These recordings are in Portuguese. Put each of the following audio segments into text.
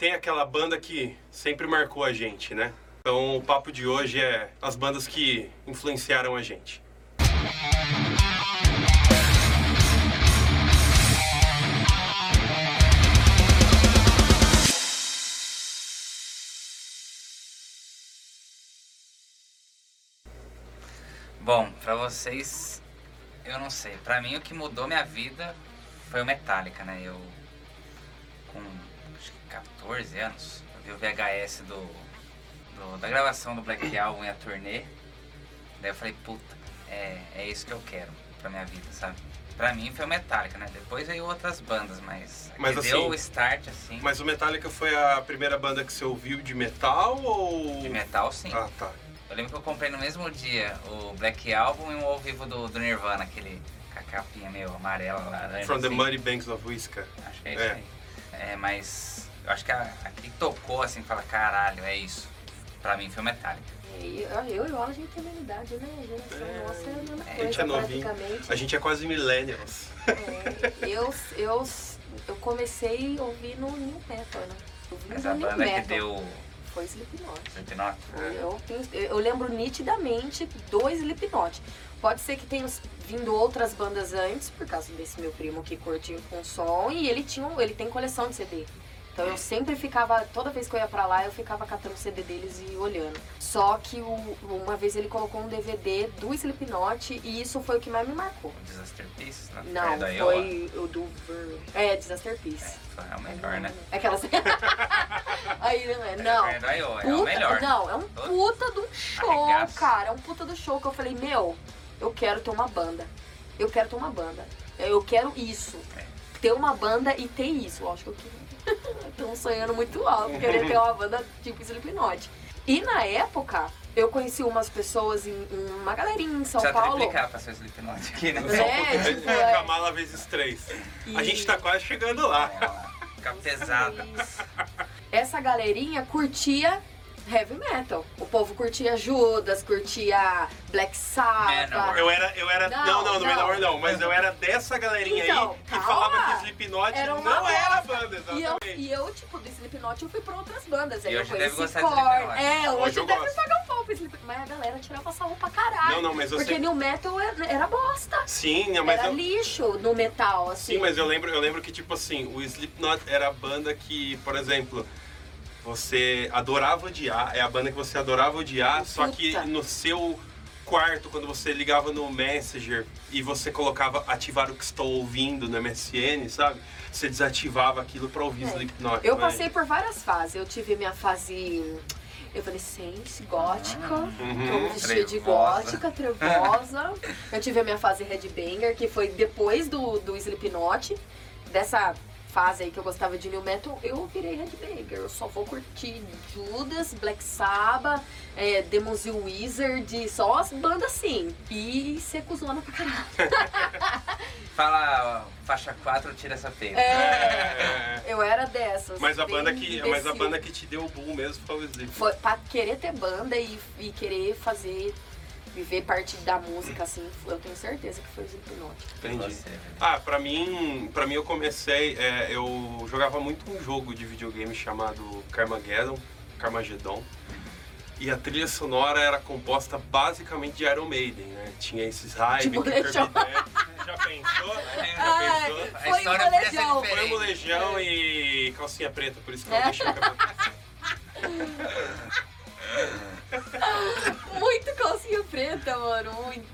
tem aquela banda que sempre marcou a gente, né? Então o papo de hoje é as bandas que influenciaram a gente. Bom, pra vocês, eu não sei. Pra mim, o que mudou minha vida foi o Metallica, né? Eu, com 14 anos, eu vi o VHS do, do- da gravação do Black Album e a turnê. Daí eu falei, puta, é, é isso que eu quero pra minha vida, sabe? Pra mim foi o Metallica, né? Depois veio outras bandas, mas, Mas que assim- deu o start, assim, Mas o Metallica foi a primeira banda que você ouviu de metal ou. de metal, sim. Ah, tá. Eu lembro que eu comprei no mesmo dia o Black Album e um ao vivo do, do Nirvana, aquele com a capinha meio amarela, laranja. From the assim. Muddy Banks of Whisker. Acho que é isso É. aí. É, mas eu acho que a, a que tocou assim, fala, caralho, é isso. Pra mim foi o Metallica. E Eu, eu e o Alan, a gente tem a mesma idade, né? A geração É. nossa é a mesma A coisa, gente é novinho. A gente é quase millennials. É, eu, eu, eu comecei a ouvir no New Metal, né? Eu Mas no a New banda que Metal. deu Foi Slipknot. Slipknot. Eu, tenho- eu lembro nitidamente do Slipknot. Pode ser que tenha vindo outras bandas antes, por causa desse meu primo que curte com som, e ele tinha um- ele tem coleção de CD. Então eu sempre ficava, toda vez que eu ia pra lá, eu ficava catando o CD deles e olhando. Só que o- uma vez ele colocou um DVD do Slipknot e isso foi o que mais me marcou. Disaster Piece, né? Não, É foi o do Ver- É, Disaster Peace. É, foi o melhor, né? Aquelas. Aí não é. Não. É da Iowa, é o Puta- melhor. Não, é um puta do show, Arregaço. cara. É um puta do show que eu falei, meu, eu quero ter uma banda. Eu quero ter uma banda. Eu quero isso. É. Ter uma banda e ter isso. Lógico que Tô sonhando muito alto, querer ter uma banda tipo Slipknot. E na época, eu conheci umas pessoas em, em uma galerinha em São Precisa Paulo. triplicar pra ser Slipknot aqui, né? É, tipo, é. Kamala vezes três. A E- gente tá quase chegando lá. É, Fica pesado. Isso. Essa galerinha curtia heavy metal. O povo curtia Judas, curtia Black Sabbath. Eu era, eu era, não, Não, não, no não. Não, mas eu era dessa galerinha Então, aí que calma. falava que Slipknot Era uma não era bosta. banda, E eu, exatamente. e eu, tipo, do Slipknot, eu fui pra outras bandas. Aí E eu hoje deve conheci Korn. É, hoje, Hoje eu deve gosto. pagar um pau pro Slipknot. Mas a galera tirava sarro pra caralho. Não, não, mas eu Porque sei- New Metal era, era bosta. Sim, não, mas era eu, lixo no metal, assim. sim, mas eu lembro, eu lembro que tipo assim, o Slipknot era a banda que, por exemplo, você adorava odiar, é a banda que você adorava odiar, só que Puta. no seu quarto, quando você ligava no Messenger e você colocava ativar o que estou ouvindo no MSN, sabe? Você desativava aquilo pra ouvir É. Slipknot. Eu né? passei por várias fases. Eu tive minha fase evanescente, gótica. Uhum. Vestia de gótica, trevosa. eu tive a minha fase headbanger, que foi depois do, do Slipknot. Dessa fase aí que eu gostava de new metal, eu virei headbanger. Eu só vou curtir Judas, Black Sabbath, é, Demons e Wizard, só as bandas assim. E ser cuzona pra caralho. Fala ó, faixa 4, tira essa peita. É, eu era dessas. Mas a banda que, mas a banda que te deu o boom mesmo foi o Slipknot. Foi pra querer ter banda e, e querer fazer, viver parte da música, assim, eu tenho certeza que foi o Slipknot. Entendi. Ah, pra mim, pra mim eu comecei, é, eu jogava muito um jogo de videogame chamado Carmageddon, Carmageddon. E a trilha sonora era composta basicamente de Iron Maiden, né? Tinha esses hype, Tipo que Legião. Já pensou? Já Ai, pensou? A foi história uma podia ser legião. diferente. Foi um Legião e calcinha preta, por isso que eu É. deixei o cabelo. Muito.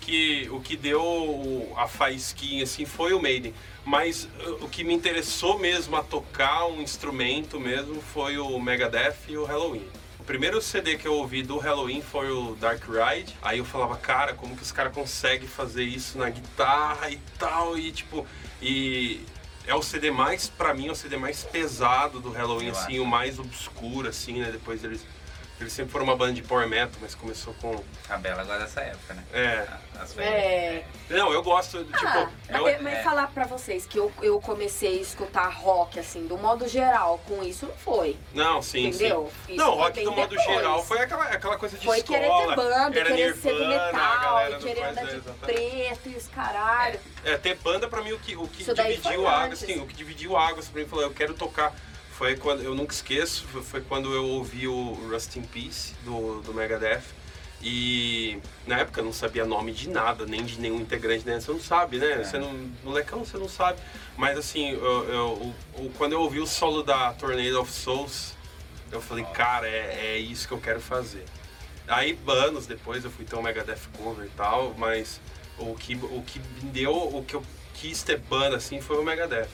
que o que deu a faísquinha assim foi o Maiden. Mas uh, o que me interessou mesmo a tocar um instrumento mesmo foi o Megadeth e o Halloween. O primeiro CD que eu ouvi do Halloween foi o Dark Ride. Aí eu falava, cara, como que os caras conseguem fazer isso na guitarra e tal e tipo e é o CD mais pra mim é o CD mais pesado do Halloween Eu assim, acho. o mais obscuro assim, né? Depois eles eles sempre foram uma banda de power metal, mas começou com A Bela gosta dessa época, né? é, As É. não, eu gosto, tipo, Ah, eu- mas- mas é. falar pra vocês que eu, eu comecei a escutar rock, assim, do modo geral, com isso não foi. não, sim, Entendeu? sim. Não, foi rock do modo depois. geral foi aquela, aquela coisa de Foi escola. querer ter banda, era querer ser do Nirvana, a metal, querer andar de exatamente. preto e os caralho. É, ter banda pra mim o que, o que Isso dividiu foi águas, assim, o que dividiu águas pra mim, falou, eu quero tocar foi quando eu nunca esqueço, foi- quando eu ouvi o Rust in Peace do, do Megadeth. E na época eu não sabia nome de nada, nem de nenhum integrante, né? Você não sabe, né? É. Você não, molecão, você não sabe. Mas assim, eu, eu- o- quando eu ouvi o solo da Tornado of Souls, eu falei, cara, é, é isso que eu quero fazer. Aí, anos depois, eu fui ter um Megadeth cover e tal, mas o que, o que me deu, o que eu quis ter banda, assim, foi o Megadeth.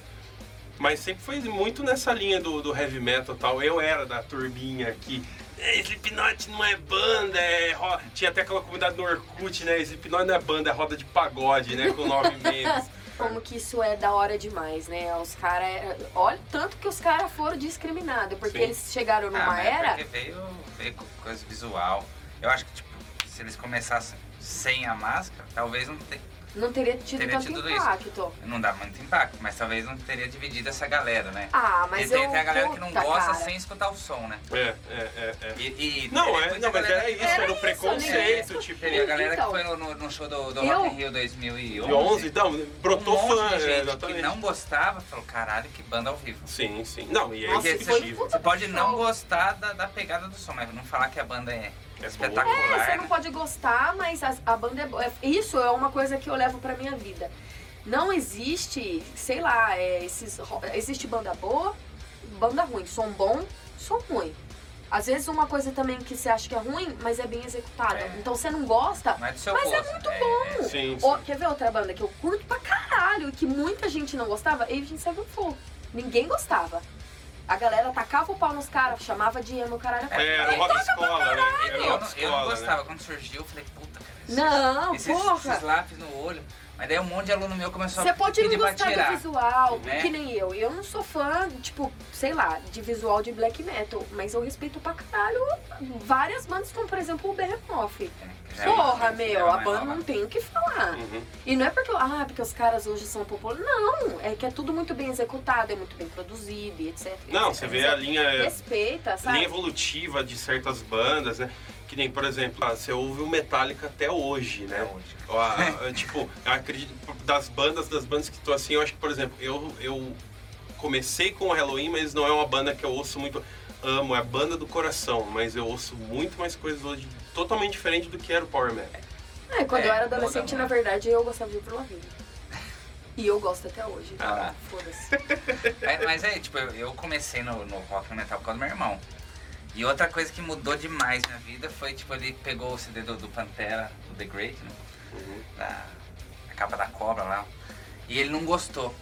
Mas sempre foi muito nessa linha do, do heavy metal e tal. Eu era da turbinha que "É, Slipknot não é banda, é ro-" tinha até aquela comunidade no Orkut, né? Slipknot não é banda, é roda de pagode, né? Com nove meses. Como que isso é da hora demais, né? Os caras. Olha, tanto que os caras foram discriminados, porque Sim. eles chegaram Ah, numa mas é era. porque veio, veio com coisa visual. Eu acho que, tipo, se eles começassem sem a máscara, talvez não, te- Não teria tido Teria tanto tido tudo isso. impacto. não dá muito impacto, mas talvez não teria dividido essa galera, né? Ah, mas Porque tem, eu. tem a galera que não gosta cara. sem escutar o som, né? É, é, é, é. E, e Não, é, não, mas era isso, era o isso, preconceito, né? tipo. Teve a galera Então, que foi no, no- no show do, do eu- Rock in Rio 2011. De 11, então, brotou um fã, de é, gente exatamente. que não gostava, falou, caralho, que banda ao vivo. Sim, sim. Não, e é Nossa, Você pode não gostar da, da pegada do som, mas não falar que a banda é, É espetacular. É, você não pode gostar, mas a, a banda é boa. É- Isso é uma coisa que eu levo pra minha vida. Não existe, sei lá, é, esses, existe banda boa, banda ruim. Som bom, som ruim. Às vezes uma coisa também que você acha que é ruim, mas é bem executada. É. Então você não gosta, Não é Mas é gosto. muito bom. Sim, sim. Ó, quer ver outra banda que eu curto pra caralho e que muita gente não gostava? Agent Sevenfold. Ninguém gostava. A galera tacava o pau nos caras, chamava de emo, caralho. É, era o rock escola, né? Era Eu, não- eu não escola, né? gostava. Quando surgiu, eu falei, puta, cara. esses- Não, esses, porra. esses lápis no olho. Mas daí um monte de aluno meu começou Você a pode não gostar do visual, né? que nem eu. Eu não sou fã, tipo, sei lá, de visual de black metal, mas eu respeito pra caralho várias bandas, como por exemplo o Behemoth. É, é Porra, é meu, uma a banda não tem o que falar. Uhum. E não é porque, ah, porque os caras hoje são populares. Não, é que é tudo muito bem executado, é muito bem produzido e etc. Não, etc. você vê a linha, Respeita, sabe? linha evolutiva de certas bandas, né? Que nem, por exemplo, ah, você ouve o Metallica até hoje, né? Até hoje. Tipo, eu acredito, das bandas, das bandas que tô assim, eu acho que, por exemplo, eu, eu comecei com o Halloween, mas não é uma banda que eu ouço muito. Amo, é a banda do coração, mas eu ouço muito mais coisas hoje totalmente diferente do que era o Power Metal. É, quando É, eu era muda adolescente, na verdade, eu gostava de Avril Lavigne. E eu gosto até hoje. Ah. Foda-se. É, mas é, tipo, eu, eu comecei no, no rock no metal por causa do meu irmão. E outra coisa que mudou demais na vida foi, tipo, ele pegou o CD do, do Pantera, do The Great, né? Uhum. Da, a capa da cobra lá. E ele não gostou.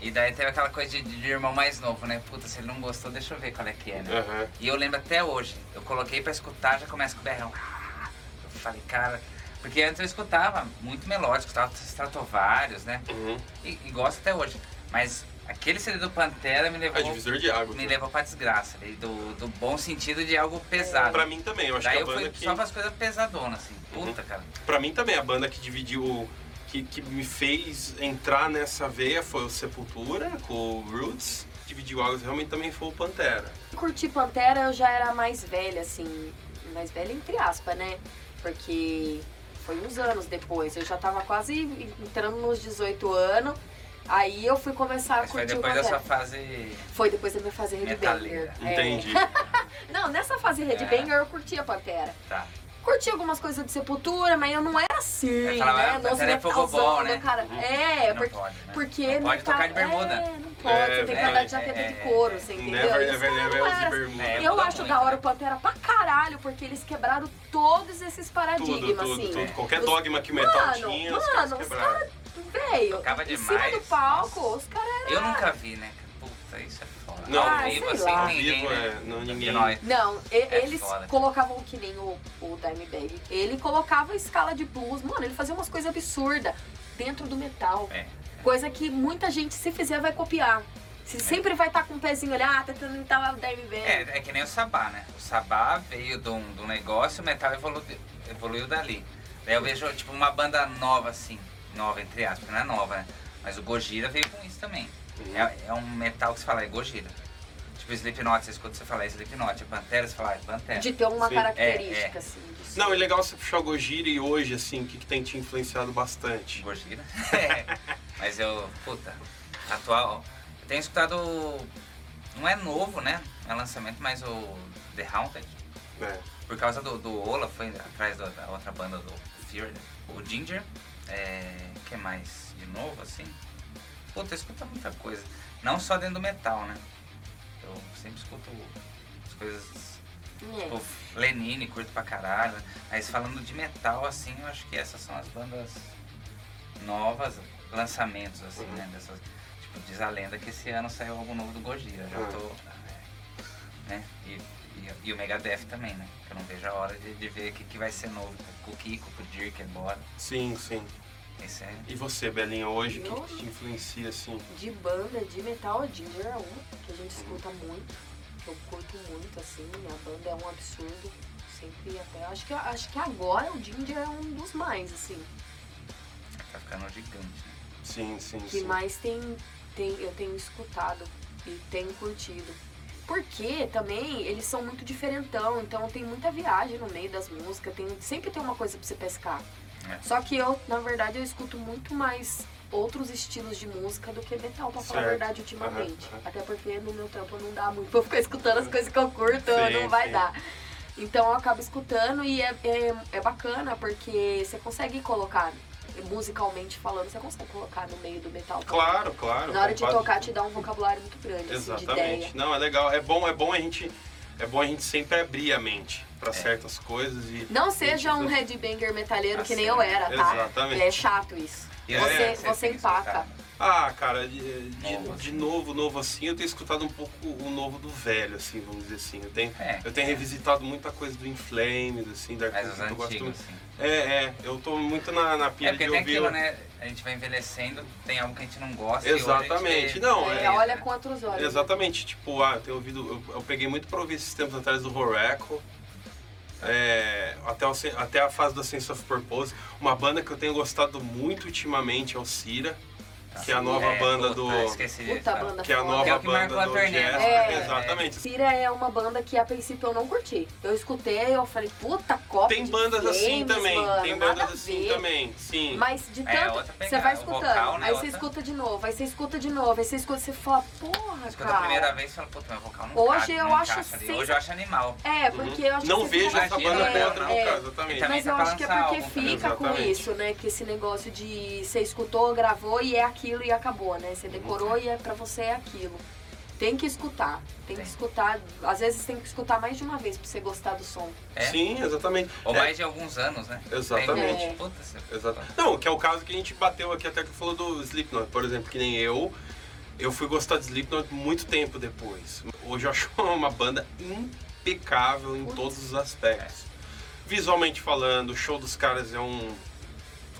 E daí teve aquela coisa de, de irmão mais novo, né? Puta, se ele não gostou, deixa eu ver qual é que é, né? Aham. E eu lembro até hoje, eu coloquei pra escutar, já começa com o berrão. Eu falei, cara. Porque antes eu escutava muito melódico, escutava Stratovarius, né? Uhum. E, e gosto até hoje. Mas aquele CD do Pantera me É levou, divisor de água. me levou pra desgraça. ali, Do, do bom sentido de algo pesado. Pra mim também, eu acho Daí que a eu banda fui que. só pras coisas pesadonas, assim. Puta, cara. Pra mim também, a banda que dividiu. Que, que me fez entrar nessa veia foi o Sepultura, com o Roots. Dividiu águas realmente também foi o Pantera. Curti Pantera, eu já era mais velha, assim. Mais velha entre aspas, né? Porque foi uns anos depois. Eu já tava quase entrando nos 18 anos. Aí eu fui começar a Mas foi curtir o depois sua fase. Foi depois da minha fase Metaleira. Headbanger. É. Entendi. Não, nessa fase Headbanger eu curtia Pantera. Tá. Curti algumas coisas de Sepultura, mas eu não era assim, falar, né? Nos Pantera é metalzão pogobol, do né? cara. Uhum. É, não porque, pode, né? porque não pode tocar de bermuda. É, não pode, É, você tem que é, andar de jaqueta é, de couro, é. você entendeu? Never, never, never assim. bermuda. É, Eu acho muito, da hora o Pantera pra caralho, porque eles quebraram todos esses paradigmas, tudo, assim. tudo. Qualquer Os- dogma que o metal Mano, tinha, os mano, caras os quebraram. Velho, Tocava em cima do palco, os caras Eu nunca vi, né? É. Não, Ah, vivo, sei assim, lá. Ninguém, vivo, né? é, não, ninguém. Não, e- É eles foda. colocavam que nem o, o Dimebag. Ele colocava a escala de blues. Mano, ele fazia umas coisas absurdas dentro do metal. É. Coisa que muita gente, se fizer, vai copiar. Se sempre vai estar com o pezinho ali, ah, tá tentando imitar o Dimebag. É, é que nem o Sabá, né? O Sabá veio de um, de um negócio, o metal evolu evoluiu dali. Daí eu vejo, tipo, uma banda nova, assim. Nova, entre aspas, não é nova, né? Mas o Gojira veio com isso também. É, é um metal que você fala, é Gojira. Tipo, Slipknot, você escuta você falar é Slipknot. É Pantera, você fala, é Pantera. De ter uma Sim. característica, É, é. assim. de. Não, é legal você puxar o Gojira e hoje, assim, o que, que tem te influenciado bastante? Gojira. É. Mas eu, puta, atual. Eu tenho escutado não é novo, né? É lançamento, mas o The Haunted, É. por causa do, do Ola, foi atrás da, da outra banda do Fear, né? o Ginger. É, que mais de novo, assim? Puta, eu escuto muita coisa. Não só dentro do metal, né? Eu sempre escuto as coisas É. Tipo, Lenine, curto pra caralho. Mas falando de metal, assim, eu acho que essas são as bandas novas, lançamentos, assim, Uhum. né? Dessas, tipo, diz a lenda que esse ano saiu algo novo do Gojira. Já Ah. tô. é, Né? E, e, e o Megadeth também, né? Que eu não vejo a hora de, de ver o que, que vai ser novo com o Kiko, com o Dirk, embora. Sim, sim. Esse é. E você, Belinha, hoje, o que, que te influencia assim? De banda, de metal, a Ginger é uma que a gente escuta muito, que eu curto muito, assim, a banda é um absurdo. Sempre até. Acho que, acho que agora o Ginger é um dos mais, assim. Tá ficando gigante, né? Sim, sim, que sim. mais tem, tem eu tenho escutado e tenho curtido. Porque também eles são muito diferentão, então tem muita viagem no meio das músicas, tem, sempre tem uma coisa pra você pescar. É. Só que eu, na verdade, eu escuto muito mais outros estilos de música do que metal, pra falar a Certo. verdade, ultimamente. Aham. Até porque no meu trampo não dá muito pra ficar escutando as coisas que eu curto, Sim, não vai sim. dar. Então eu acabo escutando e é, é, é bacana porque você consegue colocar, musicalmente falando, você consegue colocar no meio do metal. também. Claro, claro. Na hora de tocar te dá um vocabulário muito grande, assim, de ideia. Exatamente. Não, é legal. É bom, é bom a gente. É bom a gente sempre abrir a mente pra certas coisas e. Não seja um headbanger metalheiro que nem Assim, eu era, tá? Exatamente. É chato isso. E Você- é, você tem empaca. Ah, cara, de, de- Novo, de assim. novo, novo assim, eu tenho escutado um pouco o novo do velho, assim, vamos dizer assim. Eu tenho, É. eu tenho revisitado muita coisa do Inflames, assim, da Mais os eu gosto assim. É, é, eu tô muito na, na É pilha porque de tem ouvir. aquilo, né? A gente vai envelhecendo, tem algo que a gente não gosta. e Exatamente. Não, É, é- olha com outros olhos. Exatamente, tipo, ah, eu tenho ouvido, eu, eu peguei muito pra ouvir esses tempos atrás do Horacle, é, até, o até a fase da Sense of Purpose. Uma banda que eu tenho gostado muito ultimamente é o Cira, que é a nova É, banda puta, do. Esqueci de Puta banda Que é a nova Que é o que marcou banda a do turnê, Jazz. né? É. Exatamente. Cira é uma banda que a princípio eu não curti. Eu escutei, eu falei, puta, cópia Tem de bandas assim Flames, também, mano, tem bandas a assim também, sim. Mas de É, tanto. outra você vai escutando, vocal, né, aí você outra. escuta de novo, aí você escuta de novo, aí você escuta, você fala, porra, Escuta cara. a primeira vez e fala, puta, meu vocal não Hoje cabe, eu não acho sens- Hoje eu acho animal. É, porque eu acho Não que vejo essa banda com outra no É. caso, exatamente. Mas eu acho que é porque fica com isso, né? Que esse negócio de você escutou, gravou e é aquilo e acabou, né? Você decorou e é pra você é aquilo. Tem que escutar, tem que escutar. Às vezes tem que escutar mais de uma vez pra você gostar do som. É? Sim, exatamente. Ou É, mais de alguns anos, né? Exatamente. Aí, puta, Exato. Não, que é o caso que a gente bateu aqui até que falou do Slipknot, por exemplo, que nem eu. Eu fui gostar de Slipknot muito tempo depois. Hoje eu acho uma banda impecável em Putz. todos os aspectos. Visualmente falando, o show dos caras é um.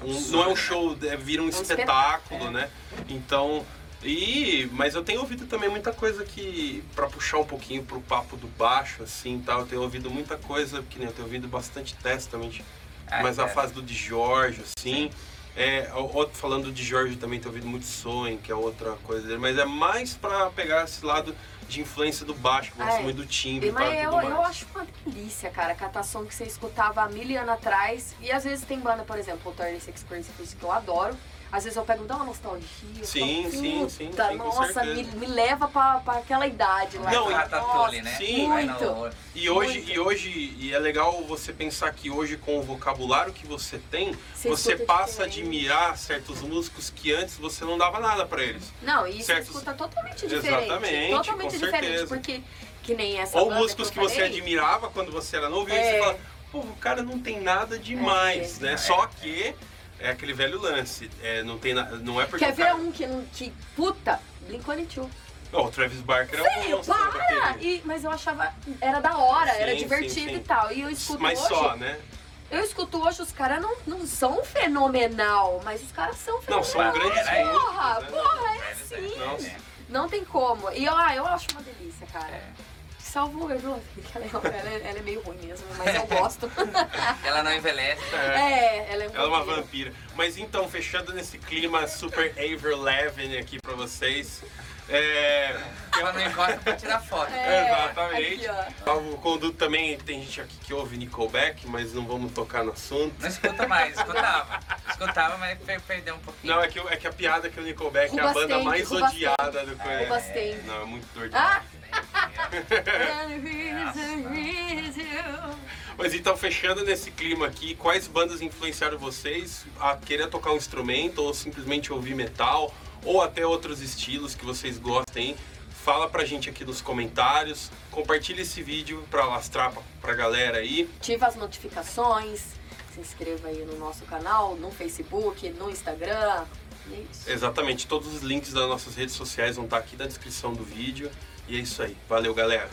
Um- não é um show, é, vira um, Um espetáculo, espetáculo, né? Então. E, mas eu tenho ouvido também muita coisa que, pra puxar um pouquinho pro papo do baixo, assim, tal, eu tenho ouvido muita coisa, que nem eu tenho ouvido bastante Testament, Ah, mas a é. fase do de Jorge, assim. É, o- outro, falando de Jorge também tenho ouvido muito Soen, que é outra coisa dele, mas é mais pra pegar esse lado de influência do baixo, que eu gosto é. muito do timbre Mas e eu, eu acho uma delícia, cara, catar som que você escutava há mil anos atrás. E às vezes tem banda, por exemplo, o 36 Crazy Fish, que eu adoro. Às vezes eu pego, dá uma nostalgia. Sim, falo, sim, "Puta, sim, sim, Nossa, me, me leva pra, pra aquela idade lá. Não, e- no Ratatouille, né? sim. Muito. E hoje, Muito. e hoje, e é legal você pensar que hoje com o vocabulário que você tem, Você você passa a admirar certos músicos que antes você não dava nada pra eles. Não, e isso Certos- escuta totalmente diferente. Exatamente, totalmente com diferente, certeza. porque que nem essa Ou músicos que eu você admirava quando você era novo, e aí É. você fala, pô, o cara não tem nada demais, É. né? É. Só que é aquele velho lance. É, não, tem na- não é porque Quer ver cara... um que, não- que puta, Blink-182. Ó, o Travis Barker é um para! E, mas eu achava, era da hora, Sim, era sim, divertido sim. e tal. E eu escuto Mas hoje, só, né? eu escuto hoje, os caras não, não são fenomenal, mas os caras são Não, fenomenal. são grandes Porra, Porra, é É, assim. Nossa. Não tem como. E eu, ah, eu acho uma delícia, cara. É. Salvo eu, viu? Ela é, ela, é, ela é meio ruim mesmo, mas eu gosto. Ela não envelhece. É. é, ela é um Ela é uma vampiro. vampira. Mas então, fechando nesse clima super Aver Levin aqui pra vocês. É. Ela não encosta pra tirar foto. É, Exatamente. aqui. O conduto também, tem gente aqui que ouve Nickelback, mas não vamos tocar no assunto. Não escuta mais, escutava. Escutava, mas per- perdeu um pouquinho. Não, é que, é que a piada é que o Nickelback é a banda mais odiada do conhece. Bastante. Não, é muito dor de Ah, Mas então, fechando nesse clima aqui, quais bandas influenciaram vocês a querer tocar um instrumento ou simplesmente ouvir metal ou até outros estilos que vocês gostem? Fala pra gente aqui nos comentários, compartilha esse vídeo pra lastrar pra, pra galera aí. Ativa as notificações, se inscreva aí no nosso canal, no Facebook, no Instagram. É isso. Exatamente, todos os links das nossas redes sociais vão estar aqui na descrição do vídeo. E é isso aí. Valeu, galera.